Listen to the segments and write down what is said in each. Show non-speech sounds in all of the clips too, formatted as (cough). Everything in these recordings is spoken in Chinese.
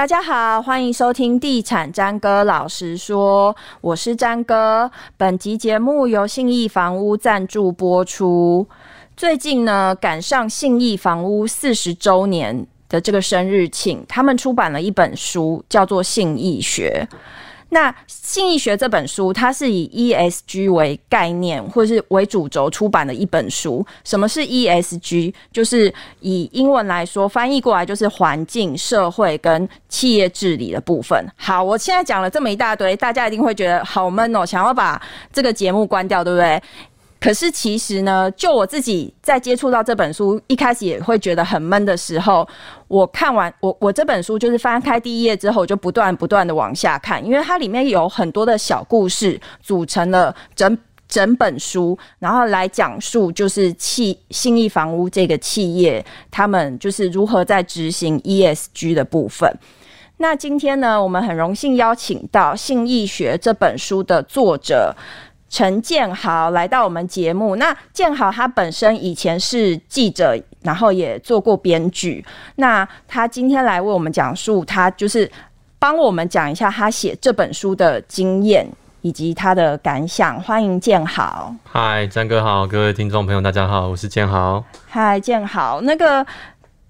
大家好，欢迎收听《地产詹哥老实说》，我是詹哥。本集节目由信义房屋赞助播出。最近呢，赶上信义房屋四十周年的这个生日庆，他们出版了一本书，叫做《信义学》。那《信义学》这本书，它是以 ESG 为概念或是为主轴出版的一本书。什么是 ESG？就是以英文来说，翻译过来就是环境、社会跟企业治理的部分。好，我现在讲了这么一大堆，大家一定会觉得好闷哦，想要把这个节目关掉，对不对？可是其实呢，就我自己在接触到这本书，一开始也会觉得很闷的时候，我看完我我这本书就是翻开第一页之后，就不断不断的往下看，因为它里面有很多的小故事组成了整整本书，然后来讲述就是企信义房屋这个企业他们就是如何在执行 ESG 的部分。那今天呢，我们很荣幸邀请到《信义学》这本书的作者。陈建豪来到我们节目。那建豪他本身以前是记者，然后也做过编剧。那他今天来为我们讲述，他就是帮我们讲一下他写这本书的经验以及他的感想。欢迎建豪。嗨，张哥好，各位听众朋友大家好，我是建豪。嗨，建豪。那个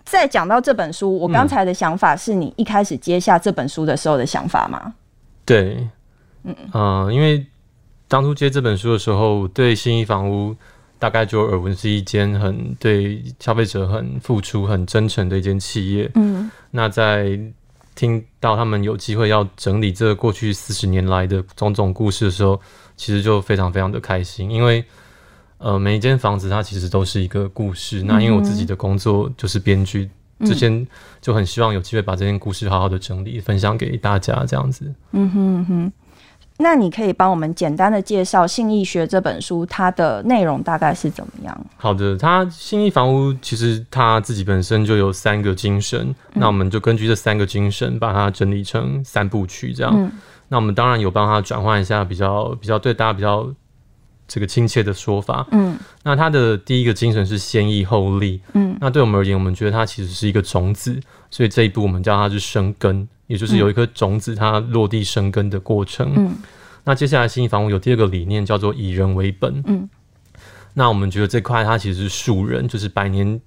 在讲到这本书，我刚才的想法是你一开始接下这本书的时候的想法吗？对，嗯嗯、呃，因为。当初接这本书的时候，对新一房屋大概就耳闻是一间很对消费者很付出、很真诚的一间企业。嗯，那在听到他们有机会要整理这过去四十年来的种种故事的时候，其实就非常非常的开心，因为呃，每一间房子它其实都是一个故事。那因为我自己的工作就是编剧，之前就很希望有机会把这件故事好好的整理、分享给大家，这样子。嗯哼嗯哼。那你可以帮我们简单的介绍《信义学》这本书，它的内容大概是怎么样？好的，它信义房屋其实它自己本身就有三个精神，嗯、那我们就根据这三个精神把它整理成三部曲，这样。嗯、那我们当然有帮他转换一下比较比较对大家比较这个亲切的说法。嗯，那它的第一个精神是先易后利。嗯，那对我们而言，我们觉得它其实是一个种子，所以这一步我们叫它是生根。也就是有一颗种子，它落地生根的过程。嗯，那接下来信义房屋有第二个理念，叫做以人为本。嗯，那我们觉得这块它其实是树人，就是百年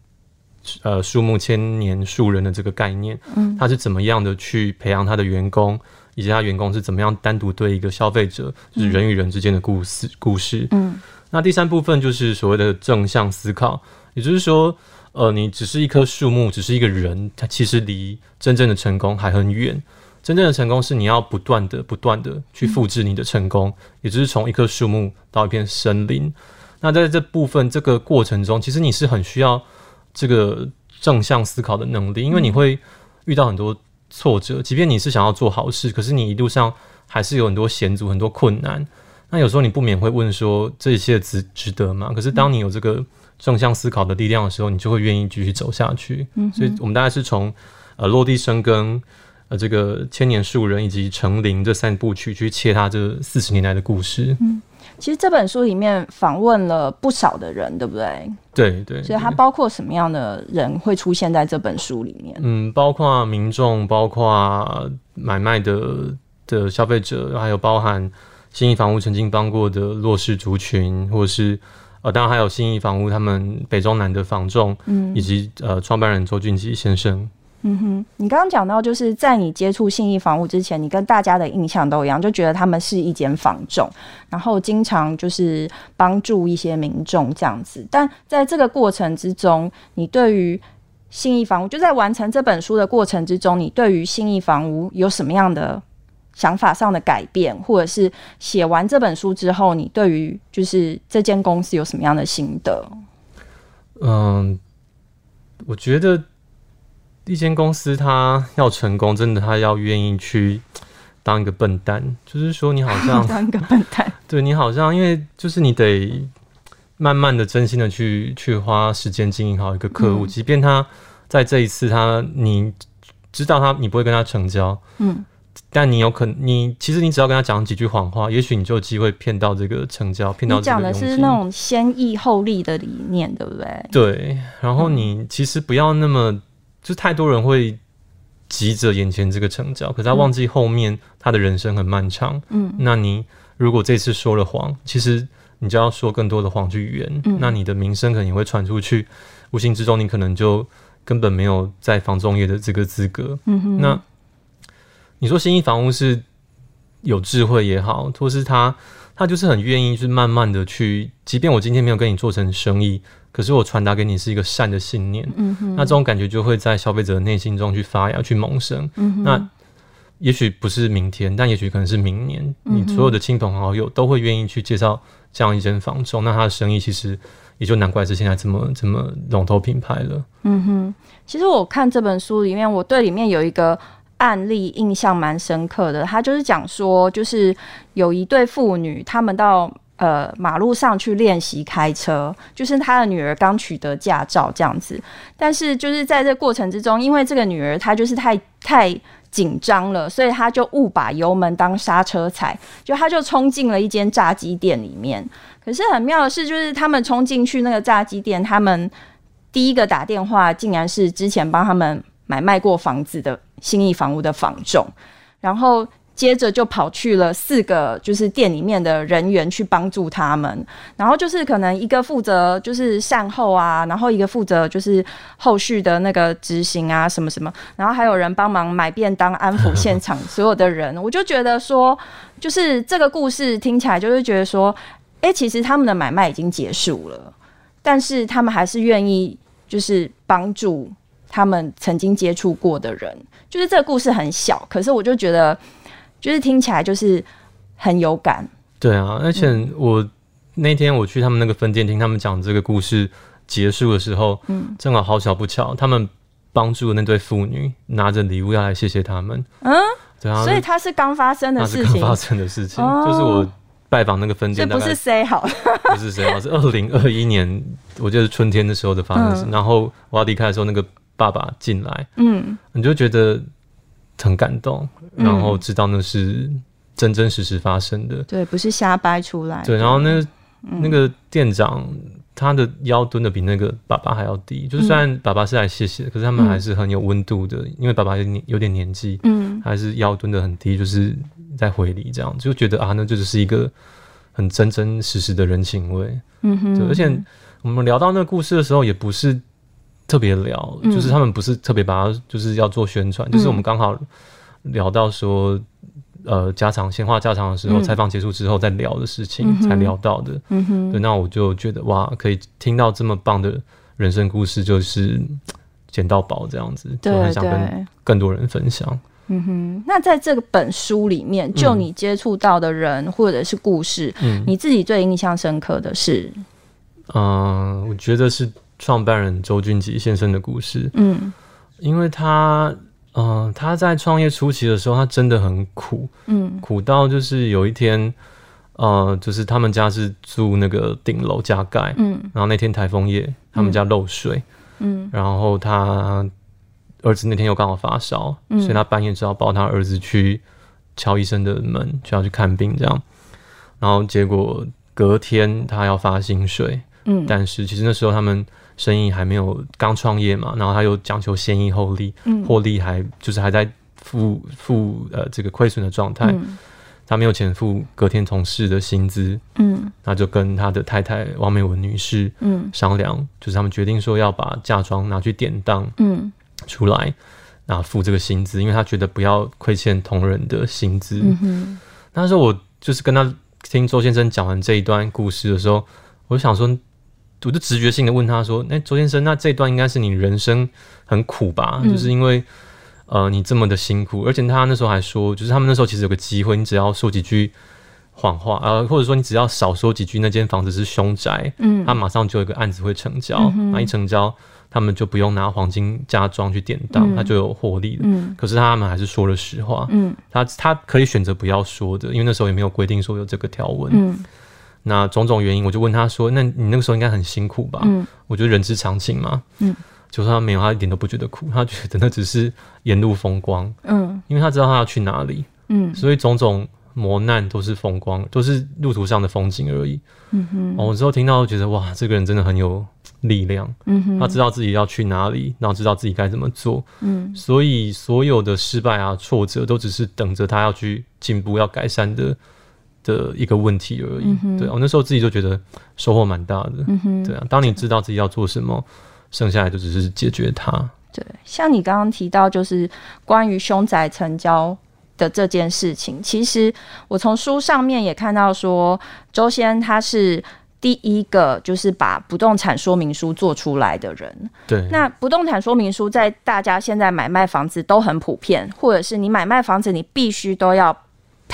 呃树木千年树人的这个概念。嗯，它是怎么样的去培养他的员工，以及他员工是怎么样单独对一个消费者，就是人与人之间的故事故事。嗯，那第三部分就是所谓的正向思考，也就是说。呃，你只是一棵树木，只是一个人，他其实离真正的成功还很远。真正的成功是你要不断的、不断的去复制你的成功，嗯、也就是从一棵树木到一片森林。那在这部分这个过程中，其实你是很需要这个正向思考的能力，因为你会遇到很多挫折。即便你是想要做好事，可是你一路上还是有很多险阻、很多困难。那有时候你不免会问说：这一切值值得吗？可是当你有这个。正向思考的力量的时候，你就会愿意继续走下去。嗯，所以我们大概是从呃落地生根，呃这个千年树人以及成林这三部曲去切他这四十年来的故事。嗯，其实这本书里面访问了不少的人，对不对？对对，对。所以它包括什么样的人会出现在这本书里面？嗯，包括民众，包括买卖的的消费者，还有包含新义房屋曾经帮过的弱势族群，或是。呃，当然还有新义房屋，他们北中南的房仲，嗯，以及呃创办人周俊吉先生。嗯哼，你刚刚讲到，就是在你接触信义房屋之前，你跟大家的印象都一样，就觉得他们是一间房仲，然后经常就是帮助一些民众这样子。但在这个过程之中，你对于信义房屋，就在完成这本书的过程之中，你对于信义房屋有什么样的？想法上的改变，或者是写完这本书之后，你对于就是这间公司有什么样的心得？嗯，我觉得一间公司它要成功，真的它要愿意去当一个笨蛋，就是说你好像 (laughs) 当一个笨蛋，(laughs) 对你好像，因为就是你得慢慢的、真心的去去花时间经营好一个客户，嗯、即便他在这一次他你知道他你不会跟他成交，嗯。但你有可能，你其实你只要跟他讲几句谎话，也许你就有机会骗到这个成交，骗到这个。你讲的是那种先易后利的理念，对不对？对。然后你其实不要那么，嗯、就太多人会急着眼前这个成交，可是他忘记后面他的人生很漫长。嗯，那你如果这次说了谎，其实你就要说更多的谎去圆，嗯，那你的名声可能也会传出去，无形之中你可能就根本没有在房仲业的这个资格。嗯哼，那你说新一房屋是有智慧也好，或是他他就是很愿意，去慢慢的去，即便我今天没有跟你做成生意。可是我传达给你是一个善的信念，那这种感觉就会在消费者的内心中去发芽、去萌生。那也许不是明天，但也许可能是明年，嗯、你所有的亲朋好友都会愿意去介绍这样一间房仲，那他的生意其实也就难怪是现在这么这么龙头品牌了。嗯哼，其实我看这本书里面，我对里面有一个案例印象蛮深刻的，他就是讲说，就是有一对父女，他们到。呃，马路上去练习开车，就是他的女儿刚取得驾照这样子。但是就是在这过程之中，因为这个女儿她就是太太紧张了，所以她就误把油门当刹车踩，就她就冲进了一间炸鸡店里面。可是很妙的是，就是他们冲进去那个炸鸡店，他们第一个打电话竟然是之前帮他们买卖过房子的信义房屋的房仲，然后。接着就跑去了四个，就是店里面的人员去帮助他们，然后就是可能一个负责就是善后啊，然后一个负责就是后续的那个执行啊什么什么，然后还有人帮忙买便当安抚现场所有的人，我就觉得说，就是这个故事听起来就是觉得说，哎、其实他们的买卖已经结束了，但是他们还是愿意就是帮助他们曾经接触过的人，就是这个故事很小，可是我就觉得。就是听起来就是很有感，对啊，而且我那天我去他们那个分店听他们讲这个故事结束的时候，嗯，正好好巧不巧，他们帮助的那对妇女拿着礼物要来谢谢他们，嗯，对啊，所以他是刚发生的事情，刚发生的事情，就是我拜访那个分店，这不是 say 好，(laughs) 不是 say 好，是二零二一年，我记得是春天的时候的发生。然后我要离开的时候，那个爸爸进来，嗯，你就觉得。很感动，然后知道那是真真实实发生的，嗯、对，不是瞎掰出来。对，然后那那个店长，他的腰蹲的比那个爸爸还要低，就是虽然爸爸是来谢谢，可是他们还是很有温度的，因为爸爸有点有点年纪，嗯，还是腰蹲的很低，就是在回礼这样，就觉得啊，那这就是一个很真真实实的人情味，嗯哼，对，而且我们聊到那个故事的时候，也不是。特别聊，就是他们不是特别把它，就是要做宣传，嗯、就是我们刚好聊到说，呃，家常闲话家常的时候，采访、嗯、结束之后再聊的事情，才聊到的。嗯哼，对，那我就觉得哇，可以听到这么棒的人生故事，就是捡到宝这样子，就很想跟更多人分享。嗯哼，那在这个本书里面，就你接触到的人或者是故事，嗯、你自己最印象深刻的是？嗯、呃，我觉得是。创办人周俊吉先生的故事，嗯，因为他，嗯、呃，他在创业初期的时候，他真的很苦，嗯，苦到就是有一天，呃，就是他们家是住那个顶楼加盖，嗯，然后那天台风夜，他们家漏水，嗯，然后他儿子那天又刚好发烧，嗯，所以他半夜只好抱他儿子去敲医生的门，就要去看病，这样，然后结果隔天他要发薪水，嗯，但是其实那时候他们。生意还没有刚创业嘛，然后他又讲求先易后利，获利还就是还在负负呃这个亏损的状态，嗯、他没有钱付隔天同事的薪资，嗯，那就跟他的太太王美文女士嗯。商量，嗯、就是他们决定说要把嫁妆拿去典当嗯。出来，嗯、然后付这个薪资，因为他觉得不要亏欠同仁的薪资。嗯哼，那时候我就是跟他听周先生讲完这一段故事的时候，我就想说。我就直觉性的问他说：“那、欸，周先生，那这段应该是你人生很苦吧？嗯、就是因为呃，你这么的辛苦，而且他那时候还说，就是他们那时候其实有个机会，你只要说几句谎话，呃，或者说你只要少说几句，那间房子是凶宅，嗯，他马上就有一个案子会成交，那、嗯、一成交，他们就不用拿黄金嫁妆去典当，嗯、他就有获利了。嗯，可是他们还是说了实话，嗯，他他可以选择不要说的，因为那时候也没有规定说有这个条文，嗯。”那种种原因，我就问他说：“那你那个时候应该很辛苦吧？”嗯，我觉得人之常情嘛。嗯，就算他没有，他一点都不觉得苦，他觉得那只是沿路风光。嗯，因为他知道他要去哪里。嗯，所以种种磨难都是风光，都是路途上的风景而已。嗯哼，我之后听到觉得哇，这个人真的很有力量。嗯哼，他知道自己要去哪里，然后知道自己该怎么做。嗯，所以所有的失败啊、挫折，都只是等着他要去进步、要改善的的一个问题而已。对，我那时候自己就觉得收获蛮大的。嗯，对啊，当你知道自己要做什么，剩下来就只是解决它。对，像你刚刚提到，就是关于凶宅成交的这件事情，其实我从书上面也看到说，周先他是第一个就是把不动产说明书做出来的人。对，那不动产说明书在大家现在买卖房子都很普遍，或者是你买卖房子，你必须都要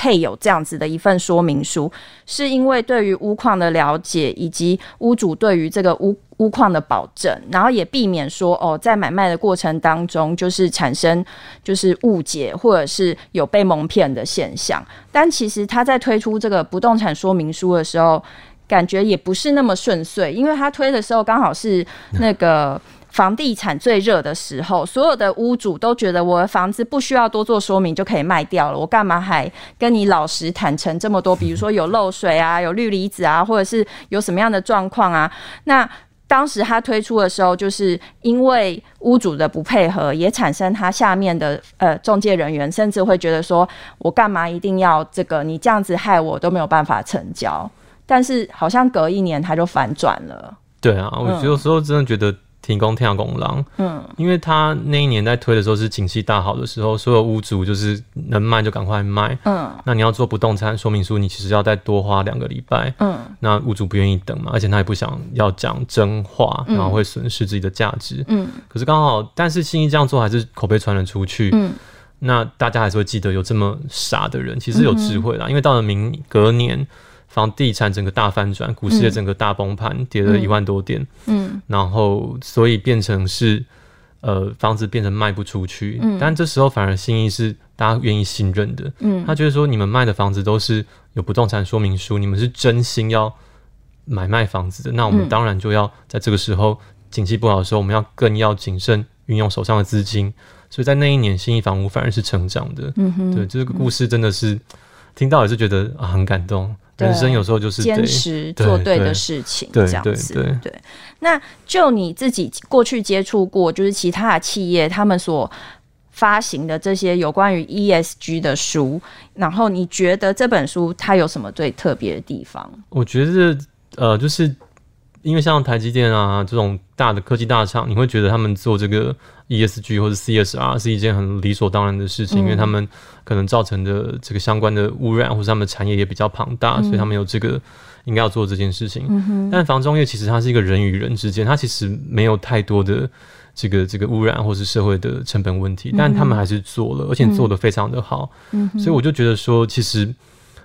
配有这样子的一份说明书，是因为对于屋况的了解，以及屋主对于这个屋。屋况的保证，然后也避免说哦，在买卖的过程当中，就是产生就是误解，或者是有被蒙骗的现象。但其实他在推出这个不动产说明书的时候，感觉也不是那么顺遂，因为他推的时候刚好是那个房地产最热的时候，所有的屋主都觉得我的房子不需要多做说明就可以卖掉了，我干嘛还跟你老实坦诚这么多？比如说有漏水啊，有氯离子啊，或者是有什么样的状况啊？那当时他推出的时候，就是因为屋主的不配合，也产生他下面的呃中介人员，甚至会觉得说，我干嘛一定要这个？你这样子害我都没有办法成交。但是好像隔一年他就反转了。对啊，我有时候真的觉得。停工跳工狼，嗯，因为他那一年在推的时候是景气大好的时候，所有屋主就是能卖就赶快卖，嗯，那你要做不动产说明书，你其实要再多花两个礼拜，嗯，那屋主不愿意等嘛，而且他也不想要讲真话，然后会损失自己的价值，嗯，可是刚好，但是信义这样做还是口碑传了出去，嗯，那大家还是会记得有这么傻的人，其实有智慧啦，因为到了明隔年。房地产整个大翻转，股市也整个大崩盘，嗯、跌了一万多点。嗯，然后所以变成是，呃，房子变成卖不出去。嗯，但这时候反而心意是大家愿意信任的。嗯，他觉得说你们卖的房子都是有不动产说明书，你们是真心要买卖房子的，那我们当然就要在这个时候景气不好的时候，我们要更要谨慎运用手上的资金。所以在那一年，信义房屋反而是成长的。嗯哼，对，这个故事真的是听到也是觉得啊很感动。人生有时候就是坚持做对的事情，这样子。对，那就你自己过去接触过，就是其他的企业他们所发行的这些有关于 ESG 的书，然后你觉得这本书它有什么最特别的地方？我觉得，呃，就是。因为像台积电啊这种大的科技大厂，你会觉得他们做这个 ESG 或者 CSR 是一件很理所当然的事情，嗯、因为他们可能造成的这个相关的污染，或者他们的产业也比较庞大，嗯、所以他们有这个应该要做这件事情。嗯、但房中业其实它是一个人与人之间，它其实没有太多的这个这个污染或是社会的成本问题，嗯、但他们还是做了，而且做的非常的好。嗯、所以我就觉得说，其实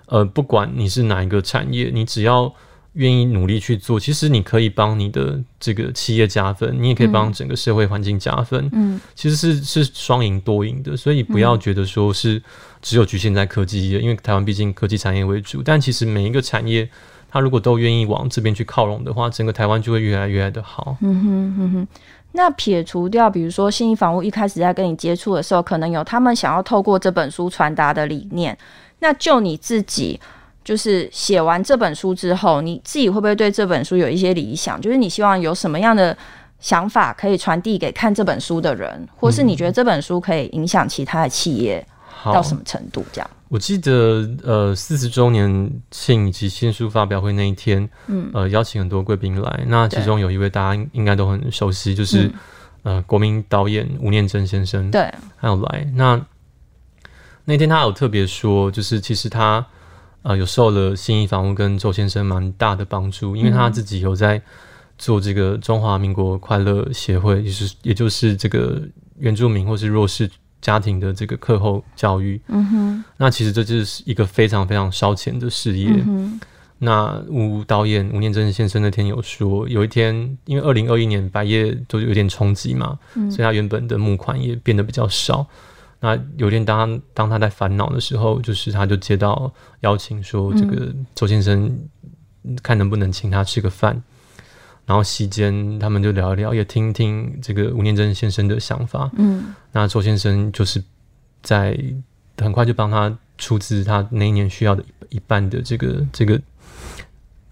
呃，不管你是哪一个产业，你只要愿意努力去做，其实你可以帮你的这个企业加分，你也可以帮整个社会环境加分。嗯，其实是是双赢多赢的，所以不要觉得说是只有局限在科技业，因为台湾毕竟科技产业为主。但其实每一个产业，它如果都愿意往这边去靠拢的话，整个台湾就会越来越来的好。嗯哼嗯哼。那撇除掉，比如说信义房屋一开始在跟你接触的时候，可能有他们想要透过这本书传达的理念，那就你自己。就是写完这本书之后，你自己会不会对这本书有一些理想？就是你希望有什么样的想法可以传递给看这本书的人，或是你觉得这本书可以影响其他的企业到什么程度？这样？我记得呃四十周年庆以及新书发表会那一天，嗯呃邀请很多贵宾来，那其中有一位大家应该都很熟悉，就是、嗯、呃国民导演吴念真先生，对，还有来。那那天他有特别说，就是其实他。呃，有受了新义房屋跟周先生蛮大的帮助，因为他自己有在做这个中华民国快乐协会，也是也就是这个原住民或是弱势家庭的这个课后教育。嗯哼，那其实这就是一个非常非常烧钱的事业。嗯，那吴导演吴念真先生那天有说，有一天因为二零二一年百业都有点冲击嘛，嗯，所以他原本的募款也变得比较少。那有一天，当他当他在烦恼的时候，就是他就接到邀请，说这个周先生看能不能请他吃个饭，嗯、然后席间他们就聊一聊，也听听这个吴念真先生的想法。嗯，那周先生就是在很快就帮他出资他那一年需要的一半的这个这个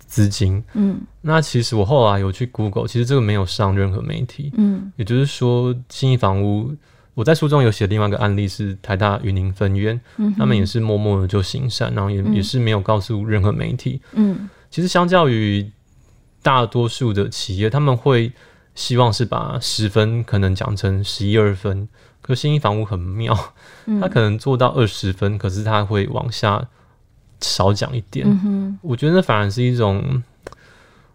资金。嗯，那其实我后来有去 Google，其实这个没有上任何媒体。嗯，也就是说，新义房屋，我在书中有写另外一个案例是台大云林分院，嗯，他们也是默默的就行善，然后也、嗯、也是没有告诉任何媒体。嗯，其实相较于大多数的企业，他们会希望是把十分可能讲成十一二分。可新一房屋很妙，他可能做到二十分，嗯，可是他会往下少讲一点，嗯。我觉得那反而是一种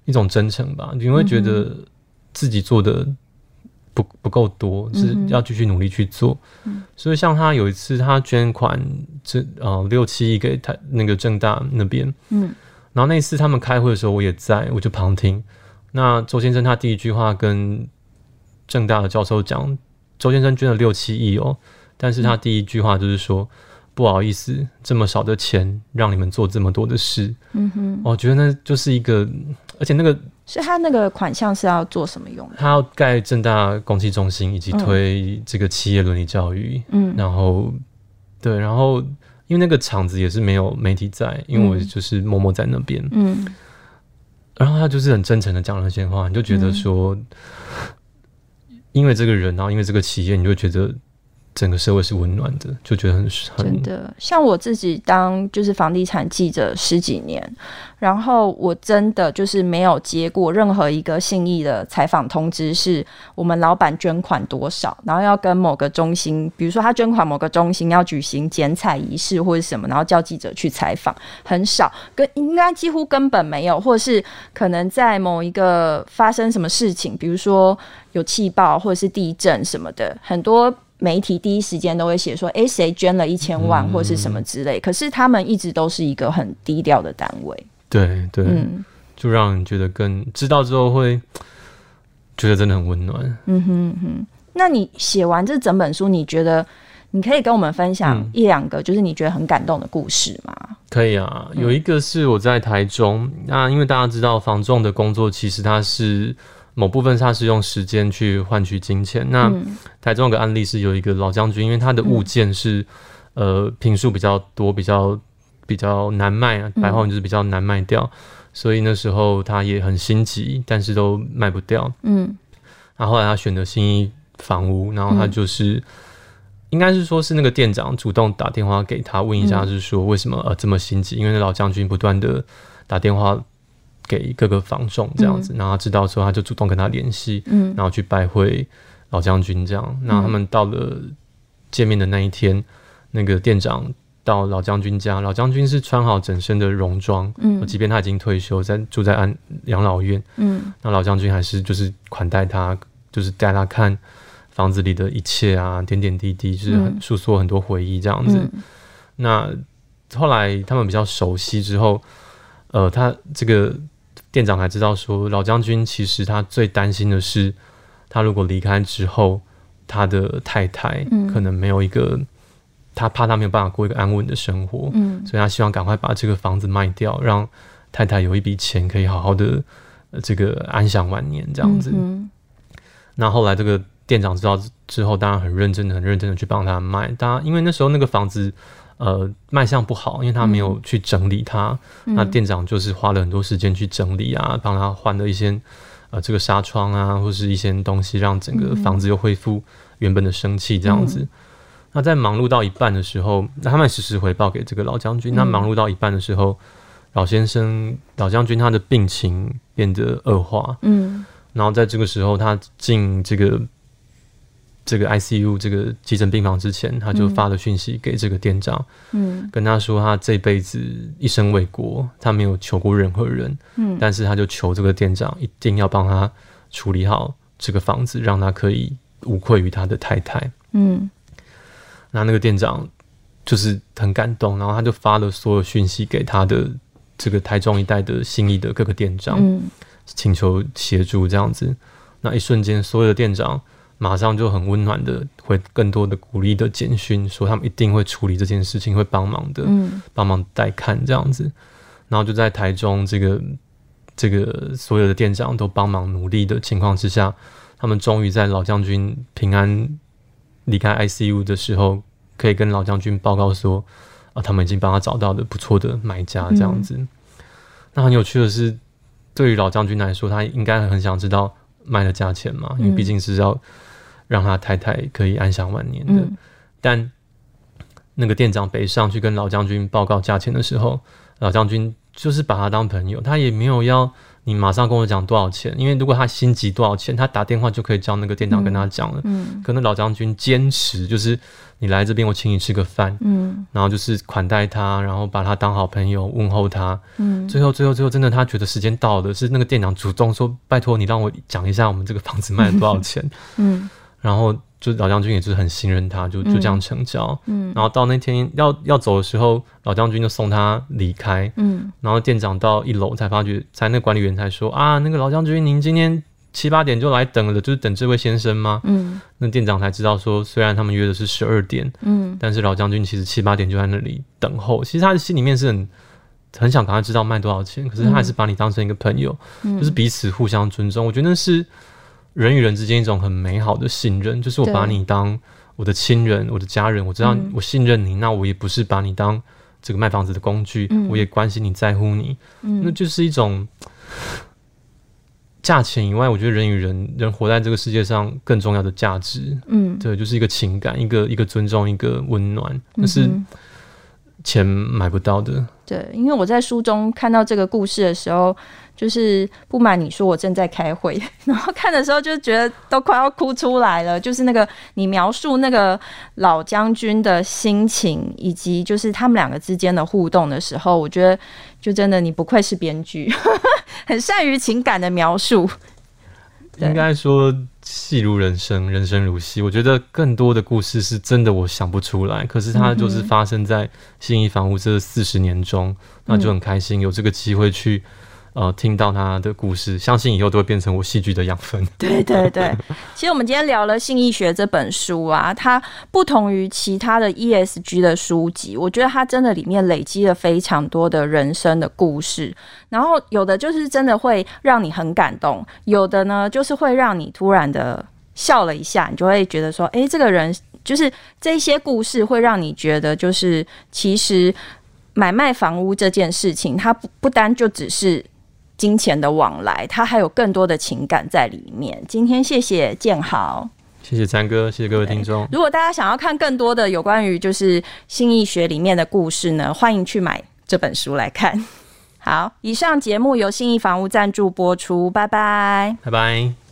一种真诚吧，你会觉得自己做的不不够多，是要继续努力去做，嗯。所以像他有一次他捐款这呃六七亿给他那个正大那边，嗯，然后那一次他们开会的时候我也在，我就旁听。那周先生他第一句话跟正大的教授讲。周先生捐了六七亿哦，但是他第一句话就是说：“嗯、不好意思，这么少的钱让你们做这么多的事。”嗯哼，我觉得那就是一个，而且那个是他那个款项是要做什么用的？他要盖正大公器中心，以及推这个企业伦理教育。嗯，然后对，然后因为那个厂子也是没有媒体在，因为我就是默默在那边。嗯，然后他就是很真诚的讲了那些话，你就觉得说。嗯因为这个人，然后因为这个企业，你就觉得整个社会是温暖的，就觉得很很真的。像我自己当就是房地产记者十几年，然后我真的就是没有接过任何一个信义的采访通知，是我们老板捐款多少，然后要跟某个中心，比如说他捐款某个中心要举行剪彩仪式或者什么，然后叫记者去采访，很少，跟应该几乎根本没有，或者是可能在某一个发生什么事情，比如说。有气爆或者是地震什么的，很多媒体第一时间都会写说：“哎、欸，谁捐了一千万或是什么之类。嗯”可是他们一直都是一个很低调的单位。对对，嗯，就让人觉得更知道之后会觉得真的很温暖。嗯哼哼，那你写完这整本书，你觉得你可以跟我们分享一两个，就是你觉得很感动的故事吗？嗯、可以啊，有一个是我在台中，那因为大家知道房仲的工作，其实它是。某部分他是用时间去换取金钱。那台中有个案例是有一个老将军，因为他的物件是呃品数比较多，比较比较难卖啊，白话文就是比较难卖掉，所以那时候他也很心急，但是都卖不掉。嗯，然后后来他选择新一房屋，然后他就是应该是说是那个店长主动打电话给他问一下，就是说为什么呃这么心急？因为那老将军不断的打电话。给各个房仲这样子，然后他知道之后，他就主动跟他联系，嗯，然后去拜会老将军这样。那他们到了见面的那一天，那个店长到老将军家，老将军是穿好整身的戎装，嗯，即便他已经退休，在住在安养老院，嗯，那老将军还是就是款待他，就是带他看房子里的一切啊，点点滴滴，就是很诉说很多回忆这样子。那后来他们比较熟悉之后，呃，他这个。店长还知道说，老将军其实他最担心的是，他如果离开之后，他的太太可能没有一个，他怕他没有办法过一个安稳的生活，所以他希望赶快把这个房子卖掉，让太太有一笔钱可以好好的这个安享晚年这样子。那后来这个店长知道之后，当然很认真的、很认真的去帮他卖。当然，因为那时候那个房子。呃，卖相不好，因为他没有去整理它。嗯、那店长就是花了很多时间去整理啊，帮他换了一些呃这个纱窗啊，或是一些东西，让整个房子又恢复原本的生气这样子。嗯、那在忙碌到一半的时候，那他们实时回报给这个老将军。嗯、那忙碌到一半的时候，老先生老将军他的病情变得恶化，嗯，然后在这个时候他进这个。这个 ICU 这个急诊病房之前，他就发了讯息给这个店长，嗯，跟他说他这辈子一生为国，他没有求过任何人，嗯，但是他就求这个店长一定要帮他处理好这个房子，让他可以无愧于他的太太，嗯，那那个店长就是很感动，然后他就发了所有讯息给他的这个台中一带的信义的各个店长，嗯，请求协助这样子，那一瞬间所有的店长。马上就很温暖的，会更多的鼓励的简讯，说他们一定会处理这件事情，会帮忙的，帮忙带看这样子。然后就在台中这个这个所有的店长都帮忙努力的情况之下，他们终于在老将军平安离开 ICU 的时候，可以跟老将军报告说，啊，他们已经帮他找到的不错的买家这样子。嗯、那很有趣的是，对于老将军来说，他应该很想知道卖的价钱嘛，因为毕竟是要让他太太可以安享晚年的。嗯、但那个店长北上去跟老将军报告价钱的时候，老将军就是把他当朋友，他也没有要。你马上跟我讲多少钱？因为如果他心急多少钱，他打电话就可以叫那个店长跟他讲了。嗯，可能老将军坚持就是你来这边，我请你吃个饭。嗯，然后就是款待他，然后把他当好朋友问候他。嗯，最后最后最后真的他觉得时间到了，是那个店长主动说：“拜托你让我讲一下我们这个房子卖了多少钱。(laughs) ”嗯，然后。就老将军也是很信任他，就就这样成交。嗯，然后到那天要要走的时候，老将军就送他离开。嗯，然后店长到一楼才发觉，才那管理员才说啊，那个老将军，您今天七八点就来等了，就是等这位先生吗？嗯，那店长才知道说，虽然他们约的是十二点，嗯，但是老将军其实七八点就在那里等候。其实他的心里面是很很想赶快知道卖多少钱，可是他还是把你当成一个朋友，嗯，就是彼此互相尊重。我觉得那是。人与人之间一种很美好的信任，就是我把你当我的亲人、我的家人，我知道我信任你，嗯、那我也不是把你当这个卖房子的工具，嗯、我也关心你在乎你，嗯、那就是一种价钱以外，我觉得人与人人活在这个世界上更重要的价值，嗯，对，就是一个情感，一个一个尊重，一个温暖，那是钱买不到的。对，因为我在书中看到这个故事的时候。就是不瞒你说，我正在开会，(laughs) 然后看的时候就觉得都快要哭出来了。就是那个你描述那个老将军的心情，以及就是他们两个之间的互动的时候，我觉得就真的你不愧是编剧，(laughs) 很善于情感的描述。应该说戏如人生，人生如戏。我觉得更多的故事是真的，我想不出来。可是它就是发生在信义房屋这四十年中，嗯、那就很开心有这个机会去。呃，听到他的故事，相信以后都会变成我戏剧的养分。(laughs) 对对对，其实我们今天聊了《性医学》这本书啊，它不同于其他的 ESG 的书籍，我觉得它真的里面累积了非常多的人生的故事。然后有的就是真的会让你很感动，有的呢就是会让你突然的笑了一下，你就会觉得说，哎，这个人就是这些故事会让你觉得，就是其实买卖房屋这件事情，它不不单就只是。金钱的往来，它还有更多的情感在里面。今天谢谢建豪，谢谢詹哥，谢谢各位听众。如果大家想要看更多的有关于就是心易学里面的故事呢，欢迎去买这本书来看。(laughs) 好，以上节目由信义房屋赞助播出，拜拜，拜拜。